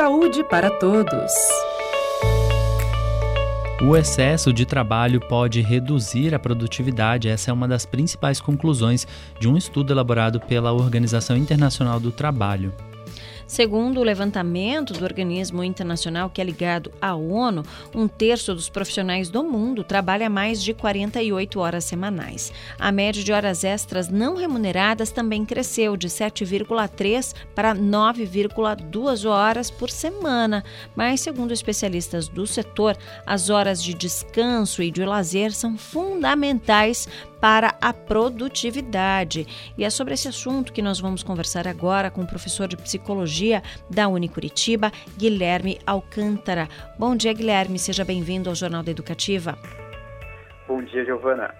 Saúde para todos. O excesso de trabalho pode reduzir a produtividade. Essa é uma das principais conclusões de um estudo elaborado pela Organização Internacional do Trabalho. Segundo o levantamento do organismo internacional que é ligado à ONU, um terço dos profissionais do mundo trabalha mais de 48 horas semanais. A média de horas extras não remuneradas também cresceu de 7,3 para 9,2 horas por semana. Mas, segundo especialistas do setor, as horas de descanso e de lazer são fundamentais para a produtividade. E é sobre esse assunto que nós vamos conversar agora com o professor de psicologia da Unicuritiba, Guilherme Alcântara. Bom dia, Guilherme, seja bem-vindo ao Jornal da Educativa. Bom dia, Giovana.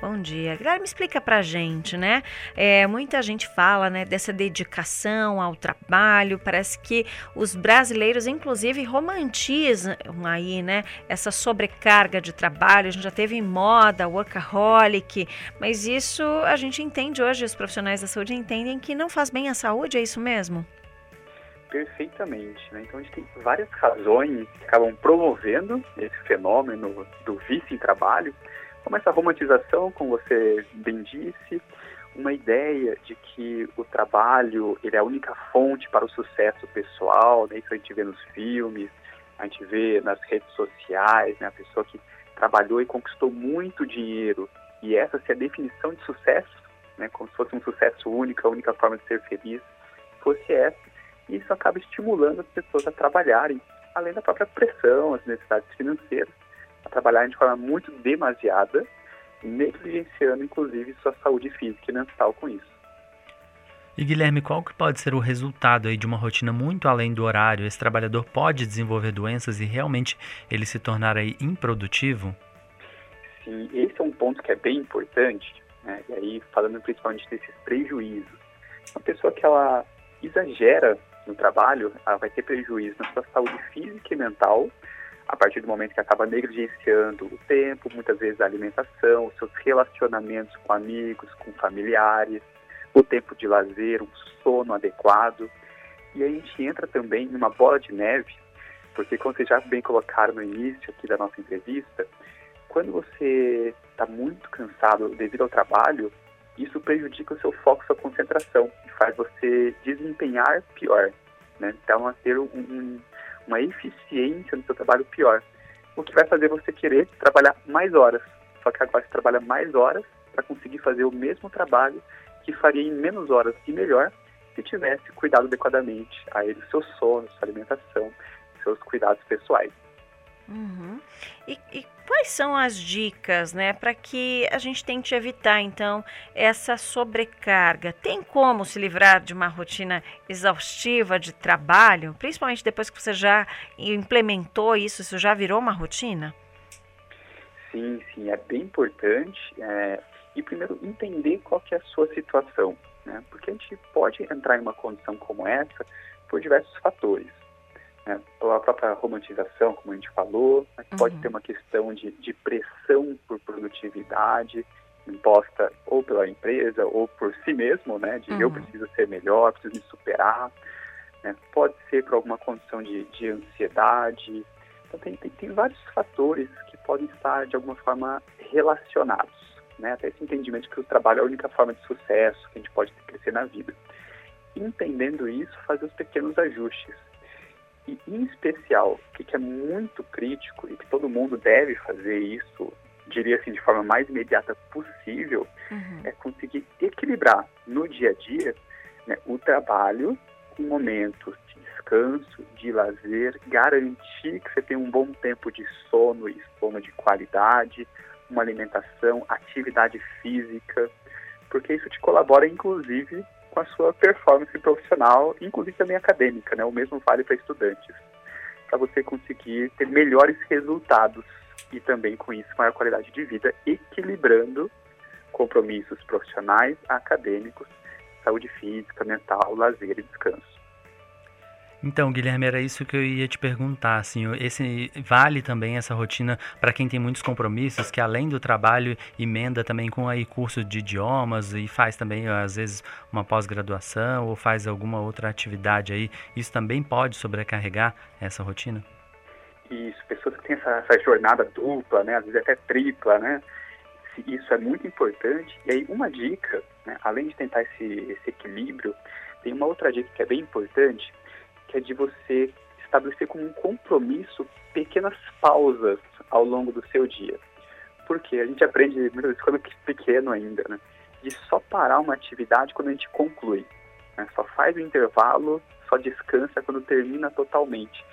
Bom dia. Guilherme, explica pra gente, né? É, muita gente fala né, dessa dedicação ao trabalho. Parece que os brasileiros, inclusive, romantizam aí, né? Essa sobrecarga de trabalho. A gente já teve moda, workaholic, mas isso a gente entende hoje, os profissionais da saúde entendem que não faz bem à saúde, é isso mesmo? Perfeitamente. Né? Então a gente tem várias razões que acabam promovendo esse fenômeno do vício em trabalho como essa romantização, como você bem disse, uma ideia de que o trabalho ele é a única fonte para o sucesso pessoal, né? isso a gente vê nos filmes, a gente vê nas redes sociais, né? a pessoa que trabalhou e conquistou muito dinheiro, e essa se a definição de sucesso, né? como se fosse um sucesso único, a única forma de ser feliz, fosse essa, isso acaba estimulando as pessoas a trabalharem, além da própria pressão, as necessidades financeiras a trabalhar de forma muito demasiada, negligenciando inclusive sua saúde física e mental com isso. E Guilherme, qual que pode ser o resultado aí de uma rotina muito além do horário? Esse trabalhador pode desenvolver doenças e realmente ele se tornar aí improdutivo? Sim, esse é um ponto que é bem importante, né? E aí falando principalmente desses prejuízos. Uma pessoa que ela exagera no trabalho, ela vai ter prejuízo na sua saúde física e mental, a partir do momento que acaba negligenciando o tempo, muitas vezes a alimentação, os seus relacionamentos com amigos, com familiares, o tempo de lazer, um sono adequado. E a gente entra também numa bola de neve, porque como vocês já bem colocaram no início aqui da nossa entrevista, quando você está muito cansado devido ao trabalho, isso prejudica o seu foco, sua concentração e faz você desempenhar pior. Né? Então, a ter um, um uma eficiência no seu trabalho pior. O que vai fazer você querer trabalhar mais horas. Só que agora você trabalha mais horas para conseguir fazer o mesmo trabalho que faria em menos horas e melhor se tivesse cuidado adequadamente a ele, seu sono, sua alimentação, seus cuidados pessoais. Uhum. E, e, quais são as dicas, né, para que a gente tente evitar então essa sobrecarga? Tem como se livrar de uma rotina exaustiva de trabalho, principalmente depois que você já implementou isso, isso já virou uma rotina? Sim, sim, é bem importante. É, e primeiro entender qual que é a sua situação, né? Porque a gente pode entrar em uma condição como essa por diversos fatores né, pela própria romantização, como a gente falou, mas uhum. pode ter uma questão de, de pressão por produtividade imposta ou pela empresa ou por si mesmo, né, de uhum. eu preciso ser melhor, preciso me superar, né, pode ser por alguma condição de, de ansiedade, então tem, tem, tem vários fatores que podem estar de alguma forma relacionados, né, até esse entendimento que o trabalho é a única forma de sucesso que a gente pode crescer na vida. Entendendo isso, fazer os pequenos ajustes e, em especial, o que é muito crítico e que todo mundo deve fazer isso, diria assim, de forma mais imediata possível, uhum. é conseguir equilibrar no dia a dia né, o trabalho com momentos de descanso, de lazer, garantir que você tem um bom tempo de sono e sono de qualidade, uma alimentação, atividade física, porque isso te colabora, inclusive, com a sua performance profissional, inclusive também acadêmica, né? O mesmo vale para estudantes, para você conseguir ter melhores resultados e também com isso maior qualidade de vida, equilibrando compromissos profissionais, acadêmicos, saúde física, mental, lazer e descanso. Então, Guilherme, era isso que eu ia te perguntar. Assim, esse vale também essa rotina para quem tem muitos compromissos, que além do trabalho emenda também com aí curso de idiomas e faz também às vezes uma pós-graduação ou faz alguma outra atividade aí. Isso também pode sobrecarregar essa rotina? Isso, pessoas que têm essa, essa jornada dupla, né, às vezes até tripla, né? Isso é muito importante. E aí uma dica, né, além de tentar esse, esse equilíbrio, tem uma outra dica que é bem importante que é de você estabelecer como um compromisso pequenas pausas ao longo do seu dia. Porque a gente aprende muitas vezes quando é pequeno ainda, né? De só parar uma atividade quando a gente conclui. Né? Só faz o intervalo, só descansa quando termina totalmente.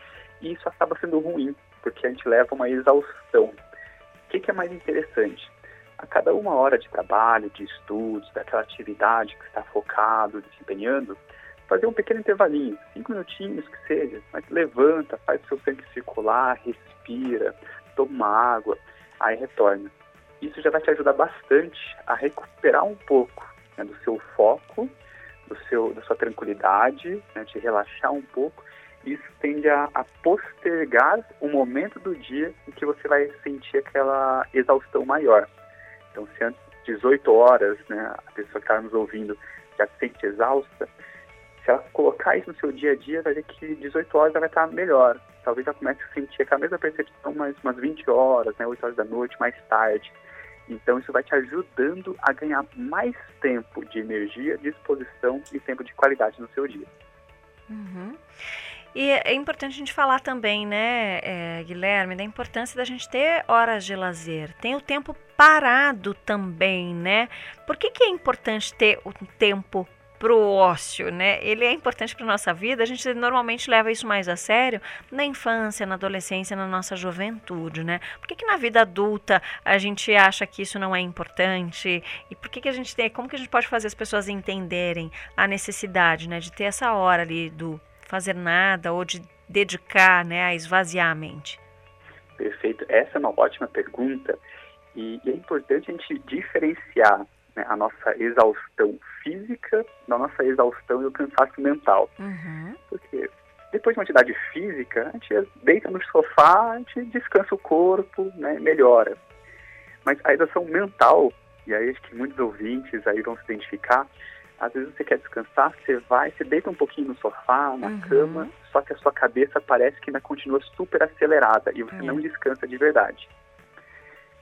E isso acaba sendo ruim, porque a gente leva uma exaustão. O que, que é mais interessante? A cada uma hora de trabalho, de estudos, daquela atividade que está focado, desempenhando, fazer um pequeno intervalinho, cinco minutinhos que seja, mas levanta, faz o seu sangue circular, respira, toma água, aí retorna. Isso já vai te ajudar bastante a recuperar um pouco né, do seu foco, do seu, da sua tranquilidade, né, te relaxar um pouco. Isso tende a, a postergar o momento do dia em que você vai sentir aquela exaustão maior. Então, se antes 18 horas, né, a pessoa que está nos ouvindo já se sente exausta, se ela colocar isso no seu dia a dia, vai ver que 18 horas ela vai estar melhor. Talvez ela comece a sentir aquela mesma percepção mais umas 20 horas, né, 8 horas da noite, mais tarde. Então isso vai te ajudando a ganhar mais tempo de energia, disposição e tempo de qualidade no seu dia. Uhum. E é importante a gente falar também, né, é, Guilherme, da importância da gente ter horas de lazer. Tem o tempo parado também, né? Por que, que é importante ter o tempo pro ócio, né? Ele é importante para nossa vida. A gente normalmente leva isso mais a sério na infância, na adolescência, na nossa juventude, né? Por que, que na vida adulta a gente acha que isso não é importante? E por que, que a gente tem? Como que a gente pode fazer as pessoas entenderem a necessidade, né, de ter essa hora ali do fazer nada ou de dedicar, né, a esvaziar a mente? Perfeito. Essa é uma ótima pergunta e é importante a gente diferenciar né, a nossa exaustão física da nossa exaustão e o cansaço mental. Uhum. Porque depois de uma atividade física, a gente deita no sofá, a gente descansa o corpo, né, melhora. Mas a exaustão mental, e aí acho que muitos ouvintes aí vão se identificar, às vezes você quer descansar, você vai, você deita um pouquinho no sofá, na uhum. cama, só que a sua cabeça parece que ainda continua super acelerada e você uhum. não descansa de verdade.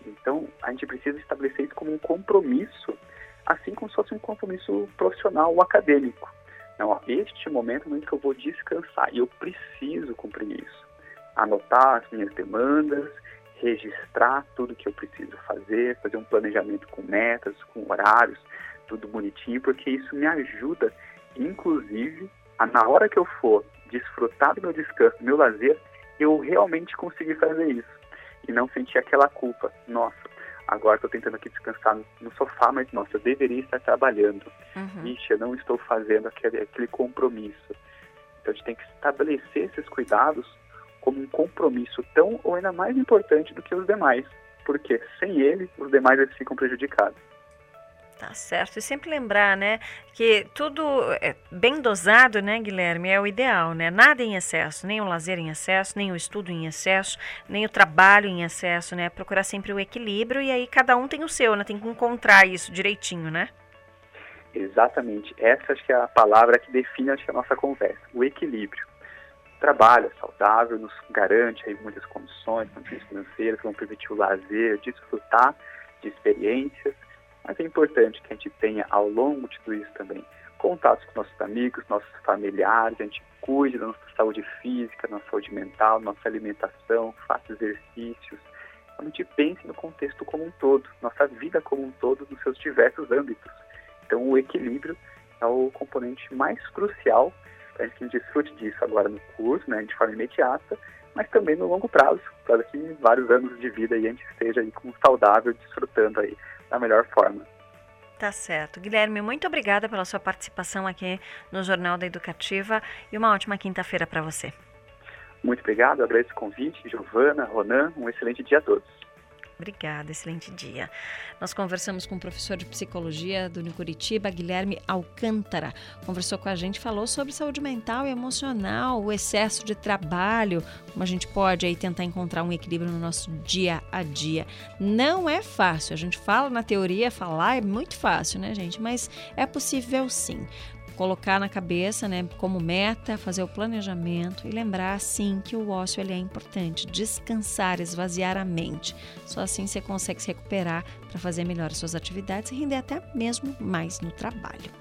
Então, a gente precisa estabelecer isso como um compromisso, assim como se fosse um compromisso profissional ou acadêmico. Não, ó, este momento é o momento que eu vou descansar e eu preciso cumprir isso. Anotar as minhas demandas, registrar tudo que eu preciso fazer, fazer um planejamento com metas, com horários, tudo bonitinho, porque isso me ajuda, inclusive, a na hora que eu for desfrutar do meu descanso, do meu lazer, eu realmente conseguir fazer isso e não sentir aquela culpa. Nossa, agora estou tentando aqui descansar no sofá, mas nossa, eu deveria estar trabalhando. Uhum. Ixi, eu não estou fazendo aquele, aquele compromisso. Então a gente tem que estabelecer esses cuidados como um compromisso tão ou ainda mais importante do que os demais, porque sem ele os demais eles ficam prejudicados. Tá certo. E sempre lembrar, né, que tudo é bem dosado, né, Guilherme, é o ideal, né? Nada em excesso, nem o lazer em excesso, nem o estudo em excesso, nem o trabalho em excesso, né? Procurar sempre o equilíbrio e aí cada um tem o seu, né? Tem que encontrar isso direitinho, né? Exatamente. Essa acho que é a palavra que define acho, a nossa conversa, o equilíbrio. O trabalho saudável nos garante aí muitas condições, condições financeiras, que vão permitir o lazer, desfrutar de experiências mas é importante que a gente tenha ao longo de tudo isso também contatos com nossos amigos, nossos familiares, a gente cuide da nossa saúde física, da nossa saúde mental, nossa alimentação, faça exercícios. A gente pense no contexto como um todo, nossa vida como um todo, nos seus diversos âmbitos. Então, o equilíbrio é o componente mais crucial para que a gente desfrute disso agora no curso, né, de forma imediata, mas também no longo prazo, para que vários anos de vida a gente esteja aí com saudável, desfrutando aí da melhor forma. Tá certo. Guilherme, muito obrigada pela sua participação aqui no Jornal da Educativa e uma ótima quinta-feira para você. Muito obrigado, agradeço o convite. Giovana, Ronan, um excelente dia a todos. Obrigada, excelente dia. Nós conversamos com o professor de psicologia do Curitiba, Guilherme Alcântara. Conversou com a gente, falou sobre saúde mental e emocional, o excesso de trabalho, como a gente pode aí tentar encontrar um equilíbrio no nosso dia a dia. Não é fácil, a gente fala na teoria, falar é muito fácil, né, gente? Mas é possível sim colocar na cabeça, né, como meta, fazer o planejamento e lembrar sim que o ócio ele é importante, descansar, esvaziar a mente. Só assim você consegue se recuperar para fazer melhor as suas atividades e render até mesmo mais no trabalho.